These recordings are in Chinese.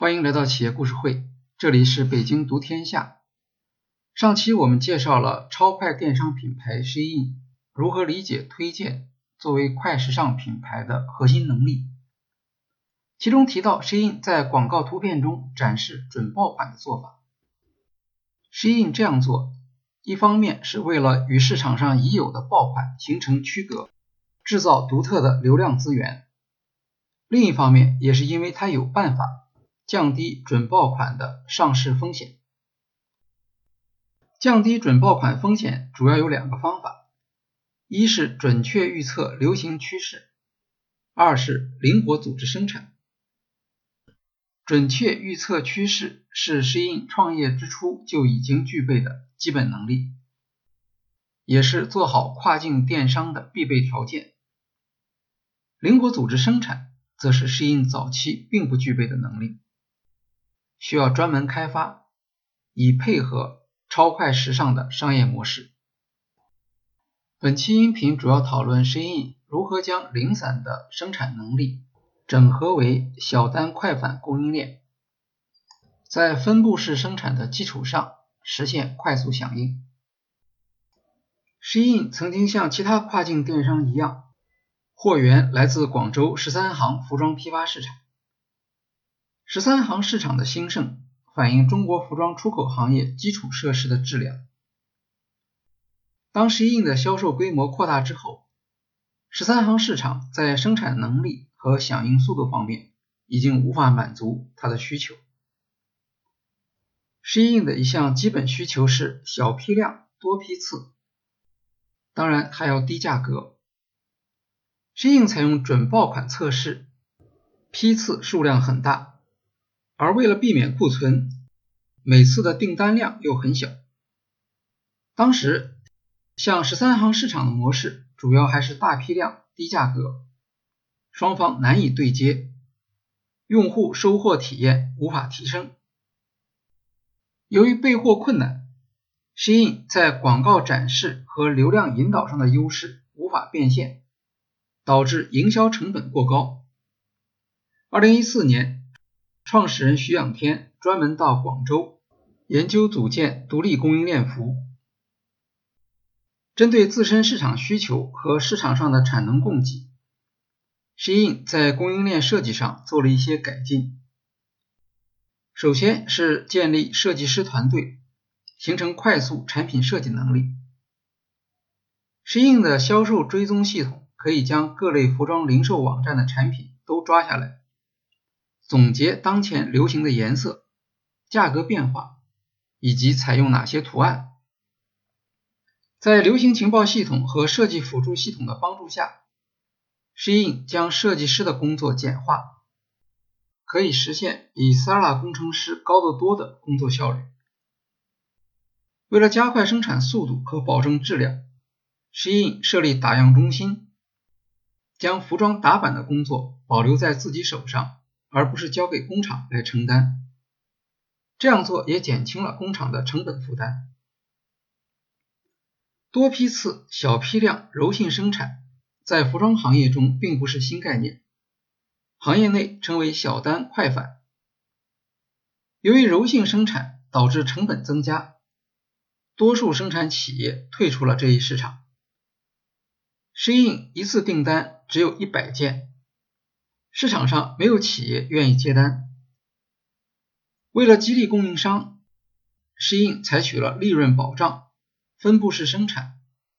欢迎来到企业故事会，这里是北京读天下。上期我们介绍了超快电商品牌 Shein 如何理解推荐作为快时尚品牌的核心能力，其中提到 Shein 在广告图片中展示准爆款的做法。Shein 这样做，一方面是为了与市场上已有的爆款形成区隔，制造独特的流量资源；另一方面，也是因为它有办法。降低准爆款的上市风险。降低准爆款风险主要有两个方法：一是准确预测流行趋势，二是灵活组织生产。准确预测趋势是适应创业之初就已经具备的基本能力，也是做好跨境电商的必备条件。灵活组织生产则是适应早期并不具备的能力。需要专门开发，以配合超快时尚的商业模式。本期音频主要讨论 Shein 如何将零散的生产能力整合为小单快返供应链，在分布式生产的基础上实现快速响应。Shein 曾经像其他跨境电商一样，货源来自广州十三行服装批发市场。十三行市场的兴盛，反映中国服装出口行业基础设施的质量。当 Shein 的销售规模扩大之后，十三行市场在生产能力和响应速度方面已经无法满足它的需求。Shein 的一项基本需求是小批量、多批次，当然还要低价格。Shein 采用准爆款测试，批次数量很大。而为了避免库存，每次的订单量又很小。当时，像十三行市场的模式，主要还是大批量、低价格，双方难以对接，用户收货体验无法提升。由于备货困难，Shein 在广告展示和流量引导上的优势无法变现，导致营销成本过高。二零一四年。创始人徐仰天专门到广州研究组建独立供应链服务，针对自身市场需求和市场上的产能供给，Shein 在供应链设计上做了一些改进。首先是建立设计师团队，形成快速产品设计能力。Shein 的销售追踪系统可以将各类服装零售网站的产品都抓下来。总结当前流行的颜色、价格变化以及采用哪些图案，在流行情报系统和设计辅助系统的帮助下，Shein 将设计师的工作简化，可以实现比 Sara 工程师高得多的工作效率。为了加快生产速度和保证质量，Shein 设立打样中心，将服装打版的工作保留在自己手上。而不是交给工厂来承担，这样做也减轻了工厂的成本负担。多批次、小批量、柔性生产在服装行业中并不是新概念，行业内称为小单快返。由于柔性生产导致成本增加，多数生产企业退出了这一市场。适应一次订单只有一百件。市场上没有企业愿意接单，为了激励供应商，适应采取了利润保障、分布式生产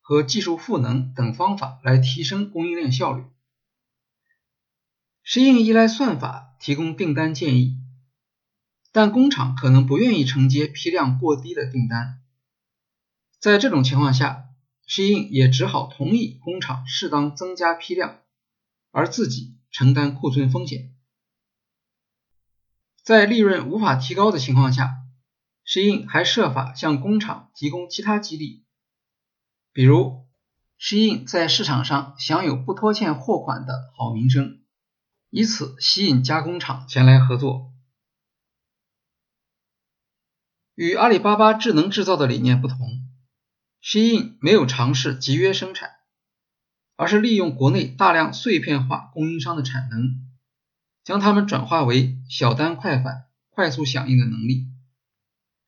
和技术赋能等方法来提升供应链效率。适应依赖算法提供订单建议，但工厂可能不愿意承接批量过低的订单，在这种情况下，适应也只好同意工厂适当增加批量，而自己。承担库存风险，在利润无法提高的情况下，Shein 还设法向工厂提供其他激励，比如 Shein 在市场上享有不拖欠货款的好名声，以此吸引加工厂前来合作。与阿里巴巴智能制造的理念不同，Shein 没有尝试集约生产。而是利用国内大量碎片化供应商的产能，将它们转化为小单快返、快速响应的能力，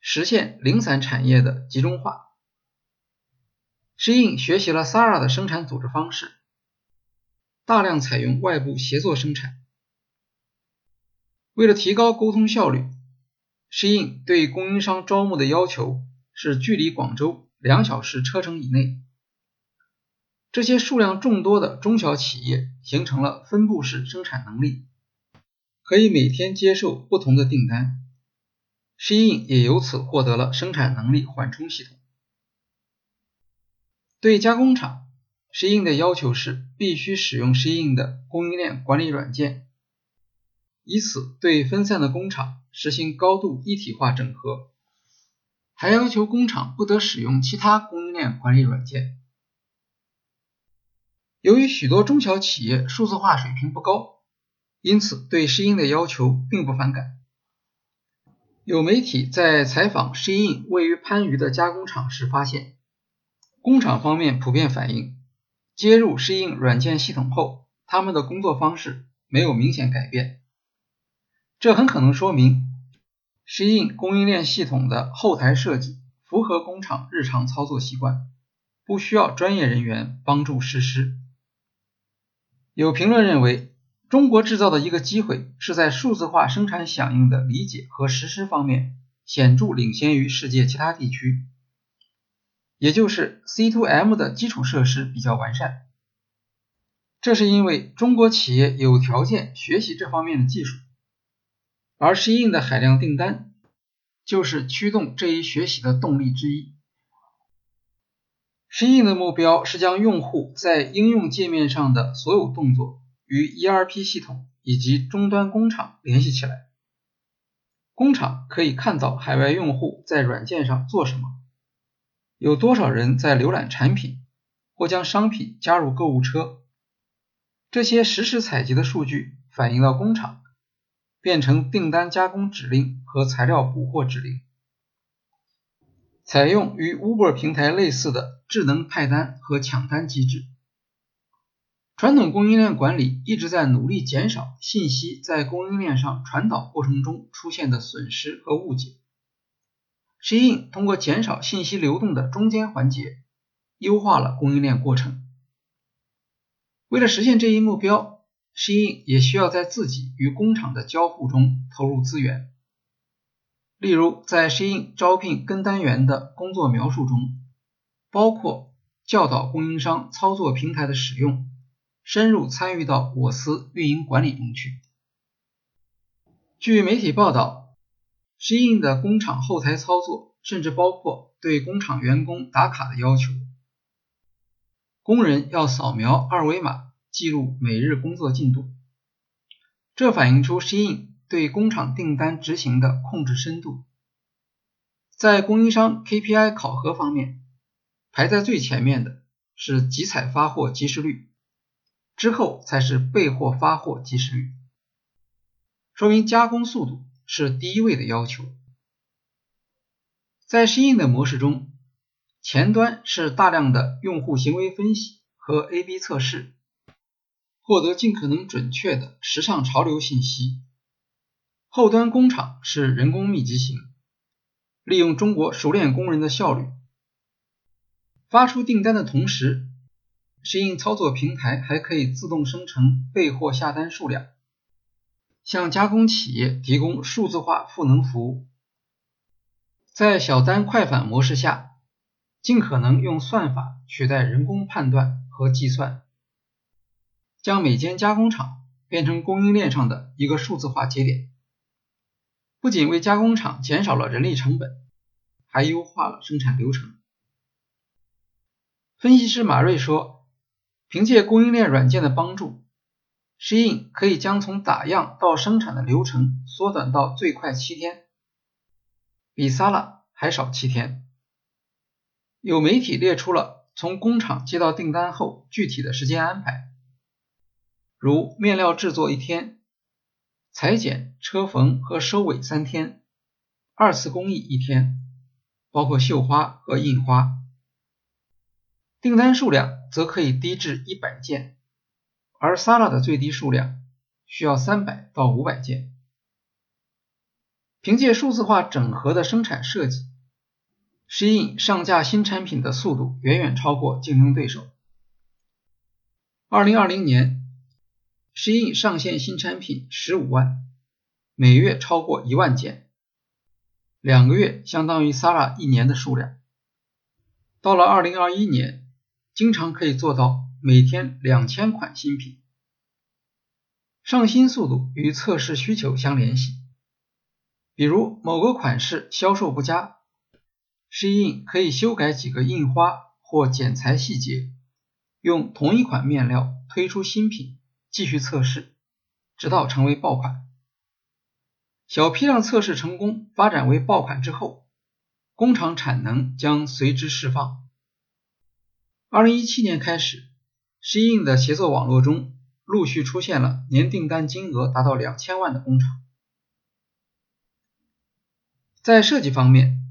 实现零散产业的集中化。适应学习了 Sara 的生产组织方式，大量采用外部协作生产。为了提高沟通效率，适应对供应商招募的要求是距离广州两小时车程以内。这些数量众多的中小企业形成了分布式生产能力，可以每天接受不同的订单。Shein 也由此获得了生产能力缓冲系统。对加工厂，适应的要求是必须使用适应的供应链管理软件，以此对分散的工厂实行高度一体化整合。还要求工厂不得使用其他供应链管理软件。由于许多中小企业数字化水平不高，因此对适应的要求并不反感。有媒体在采访适应位于番禺的加工厂时发现，工厂方面普遍反映，接入适应软件系统后，他们的工作方式没有明显改变。这很可能说明，适应供应链系统的后台设计符合工厂日常操作习惯，不需要专业人员帮助实施。有评论认为，中国制造的一个机会是在数字化生产响应的理解和实施方面显著领先于世界其他地区，也就是 C2M 的基础设施比较完善。这是因为中国企业有条件学习这方面的技术，而适应的海量订单就是驱动这一学习的动力之一。适应的目标是将用户在应用界面上的所有动作与 ERP 系统以及终端工厂联系起来。工厂可以看到海外用户在软件上做什么，有多少人在浏览产品或将商品加入购物车。这些实时采集的数据反映到工厂，变成订单加工指令和材料补货指令。采用与 Uber 平台类似的智能派单和抢单机制。传统供应链管理一直在努力减少信息在供应链上传导过程中出现的损失和误解。Shein 通过减少信息流动的中间环节，优化了供应链过程。为了实现这一目标，，Shein 也需要在自己与工厂的交互中投入资源。例如，在适应招聘跟单员的工作描述中，包括教导供应商操作平台的使用，深入参与到我司运营管理中去。据媒体报道，适应的工厂后台操作甚至包括对工厂员工打卡的要求，工人要扫描二维码记录每日工作进度，这反映出适应。对工厂订单执行的控制深度，在供应商 KPI 考核方面，排在最前面的是集采发货及时率，之后才是备货发货及时率，说明加工速度是第一位的要求。在适应的模式中，前端是大量的用户行为分析和 A/B 测试，获得尽可能准确的时尚潮流信息。后端工厂是人工密集型，利用中国熟练工人的效率，发出订单的同时，适应操作平台还可以自动生成备货下单数量，向加工企业提供数字化赋能服务。在小单快返模式下，尽可能用算法取代人工判断和计算，将每间加工厂变成供应链上的一个数字化节点。不仅为加工厂减少了人力成本，还优化了生产流程。分析师马瑞说：“凭借供应链软件的帮助，适应可以将从打样到生产的流程缩短到最快七天，比 Sala 还少七天。”有媒体列出了从工厂接到订单后具体的时间安排，如面料制作一天。裁剪、车缝和收尾三天，二次工艺一天，包括绣花和印花。订单数量则可以低至一百件，而 Sala 的最低数量需要三百到五百件。凭借数字化整合的生产设计，Shein 上架新产品的速度远远超过竞争对手。二零二零年施印上线新产品十五万，每月超过一万件，两个月相当于 Sara 一年的数量。到了二零二一年，经常可以做到每天两千款新品。上新速度与测试需求相联系，比如某个款式销售不佳施印可以修改几个印花或剪裁细节，用同一款面料推出新品，继续测试，直到成为爆款。小批量测试成功，发展为爆款之后，工厂产能将随之释放。二零一七年开始，Shein 的协作网络中。陆续出现了年订单金额达到两千万的工厂。在设计方面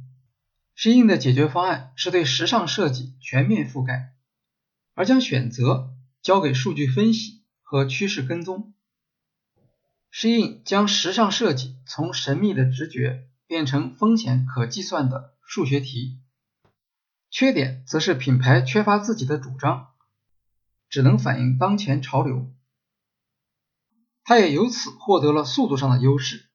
，Shein 的解决方案是对时尚设计全面覆盖，而将选择交给数据分析和趋势跟踪。Shein 将时尚设计从神秘的直觉变成风险可计算的数学题，缺点则是品牌缺乏自己的主张，只能反映当前潮流。它也由此获得了速度上的优势，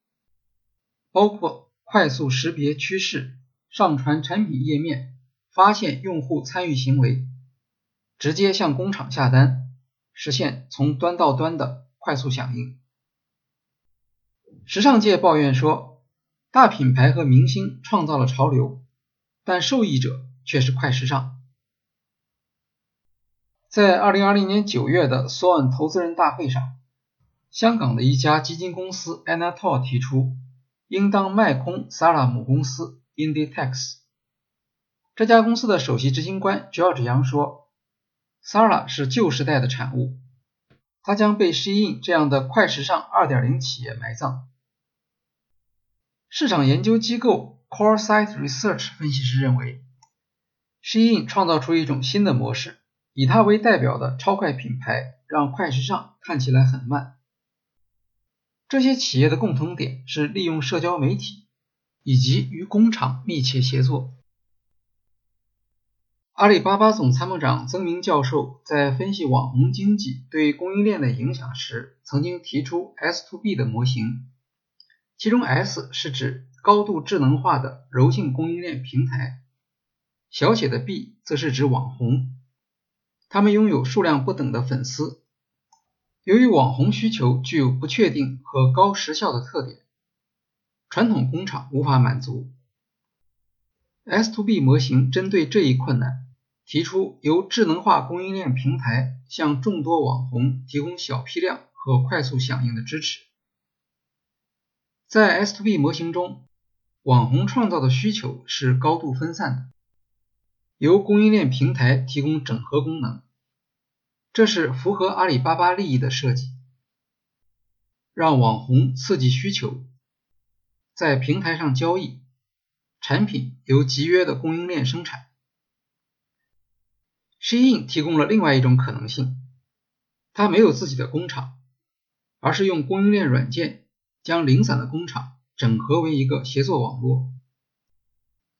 包括快速识别趋势、上传产品页面、发现用户参与行为、直接向工厂下单，实现从端到端的快速响应。时尚界抱怨说，大品牌和明星创造了潮流，但受益者却是快时尚。在二零二零年九月的 Swan 投资人大会上。香港的一家基金公司 Anatol 提出，应当卖空 Sara 母公司 Inditex。这家公司的首席执行官 George Yang 说：“Sara 是旧时代的产物，它将被 Shein 这样的快时尚2.0企业埋葬。”市场研究机构 CoreSite Research 分析师认为，Shein 创造出一种新的模式，以它为代表的超快品牌让快时尚看起来很慢。这些企业的共同点是利用社交媒体以及与工厂密切协作。阿里巴巴总参谋长曾明教授在分析网红经济对供应链的影响时，曾经提出 S to B 的模型，其中 S 是指高度智能化的柔性供应链平台，小写的 B 则是指网红，他们拥有数量不等的粉丝。由于网红需求具有不确定和高时效的特点，传统工厂无法满足。S to B 模型针对这一困难，提出由智能化供应链平台向众多网红提供小批量和快速响应的支持。在 S to B 模型中，网红创造的需求是高度分散的，由供应链平台提供整合功能。这是符合阿里巴巴利益的设计，让网红刺激需求，在平台上交易，产品由集约的供应链生产。Shein 提供了另外一种可能性，它没有自己的工厂，而是用供应链软件将零散的工厂整合为一个协作网络，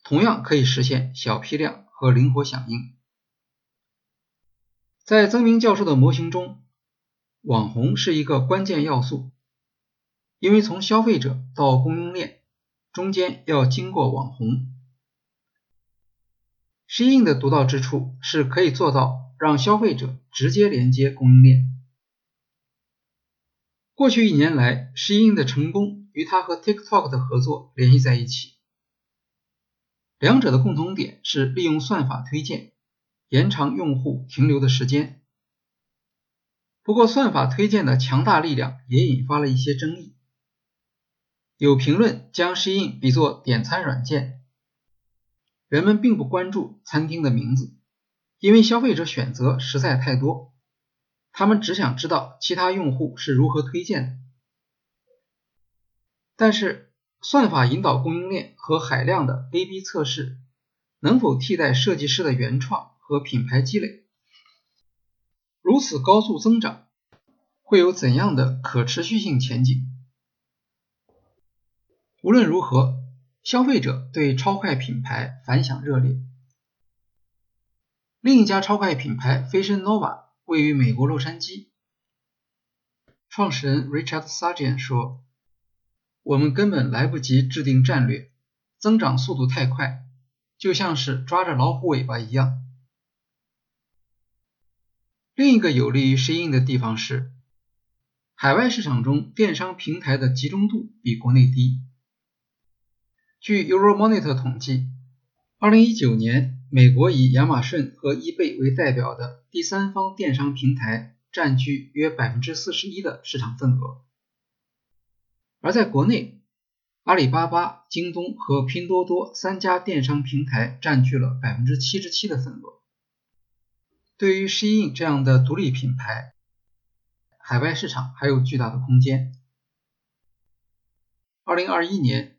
同样可以实现小批量和灵活响应。在曾明教授的模型中，网红是一个关键要素，因为从消费者到供应链中间要经过网红。Shein 的独到之处是可以做到让消费者直接连接供应链。过去一年来，Shein 的成功与他和 TikTok 的合作联系在一起，两者的共同点是利用算法推荐。延长用户停留的时间。不过，算法推荐的强大力量也引发了一些争议。有评论将 Shein 比作点餐软件，人们并不关注餐厅的名字，因为消费者选择实在太多，他们只想知道其他用户是如何推荐的。但是，算法引导供应链和海量的 A/B 测试，能否替代设计师的原创？和品牌积累如此高速增长，会有怎样的可持续性前景？无论如何，消费者对超快品牌反响热烈。另一家超快品牌 Fashion Nova 位于美国洛杉矶，创始人 Richard Sargent 说：“我们根本来不及制定战略，增长速度太快，就像是抓着老虎尾巴一样。”另一个有利于适应的地方是，海外市场中电商平台的集中度比国内低。据 Euromonitor 统计，2019年，美国以亚马逊和 eBay 为代表的第三方电商平台占据约41%的市场份额，而在国内，阿里巴巴、京东和拼多多三家电商平台占据了77%的份额。对于 Shein 这样的独立品牌，海外市场还有巨大的空间。2021年。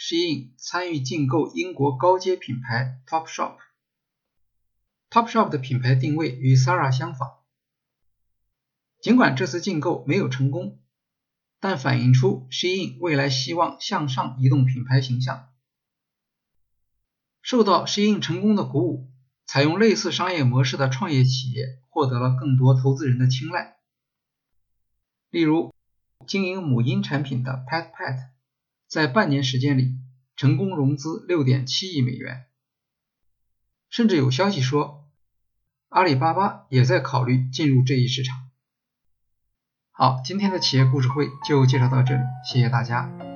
Shein 参与竞购英国高阶品牌 Topshop。Topshop 的品牌定位与 Sara 相仿。尽管这次竞购没有成功，但反映出 Shein 未来希望向上移动品牌形象。受到 Shein 成功的鼓舞，采用类似商业模式的创业企业获得了更多投资人的青睐。例如，经营母婴产品的 PetPet。在半年时间里，成功融资六点七亿美元，甚至有消息说，阿里巴巴也在考虑进入这一市场。好，今天的企业故事会就介绍到这里，谢谢大家。